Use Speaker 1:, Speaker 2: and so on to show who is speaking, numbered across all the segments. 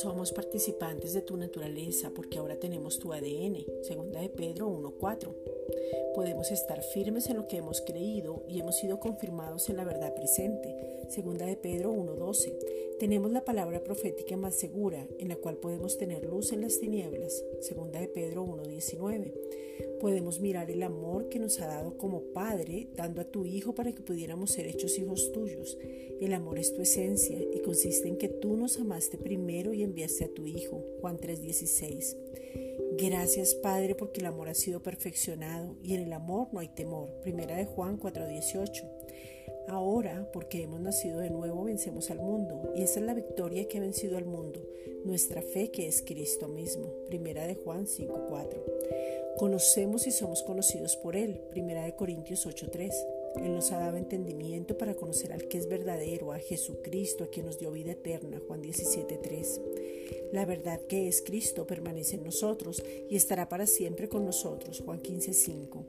Speaker 1: Somos participantes de tu naturaleza porque ahora tenemos tu ADN, segunda de Pedro 1.4. Podemos estar firmes en lo que hemos creído y hemos sido confirmados en la verdad presente, segunda de Pedro 1.12. Tenemos la palabra profética más segura, en la cual podemos tener luz en las tinieblas, segunda de Pedro 1.19. Podemos mirar el amor que nos ha dado como Padre, dando a tu Hijo para que pudiéramos ser hechos hijos tuyos. El amor es tu esencia y consiste en que tú nos amaste primero y enviaste a tu Hijo. Juan 3:16. Gracias Padre porque el amor ha sido perfeccionado y en el amor no hay temor. Primera de Juan 4:18. Ahora, porque hemos nacido de nuevo, vencemos al mundo y esa es la victoria que ha vencido al mundo, nuestra fe que es Cristo mismo. Primera de Juan 5:4. Conocemos y somos conocidos por Él. Primera de Corintios 8:3. Él nos ha dado entendimiento para conocer al que es verdadero, a Jesucristo, a quien nos dio vida eterna. Juan 17:3. La verdad que es Cristo permanece en nosotros y estará para siempre con nosotros. Juan 15:5.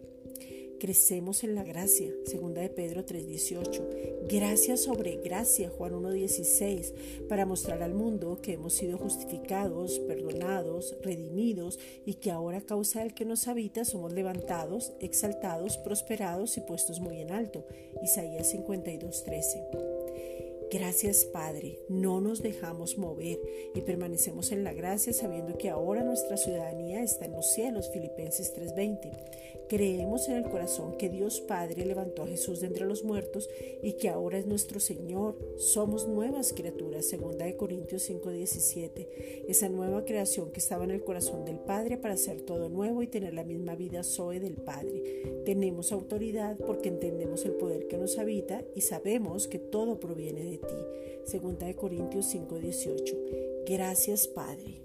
Speaker 1: Crecemos en la gracia, segunda de Pedro 3:18. Gracia sobre gracia, Juan 1:16, para mostrar al mundo que hemos sido justificados, perdonados, redimidos y que ahora a causa del que nos habita somos levantados, exaltados, prosperados y puestos muy en alto. Isaías 52:13. Gracias Padre, no nos dejamos mover y permanecemos en la gracia sabiendo que ahora nuestra ciudadanía está en los cielos, Filipenses 3:20. Creemos en el corazón que Dios Padre levantó a Jesús de entre los muertos y que ahora es nuestro Señor. Somos nuevas criaturas, segunda de Corintios 5:17. Esa nueva creación que estaba en el corazón del Padre para hacer todo nuevo y tener la misma vida Zoe del Padre. Tenemos autoridad porque entendemos el poder que nos habita y sabemos que todo proviene de ti. Segunda de Corintios 5:18. Gracias Padre.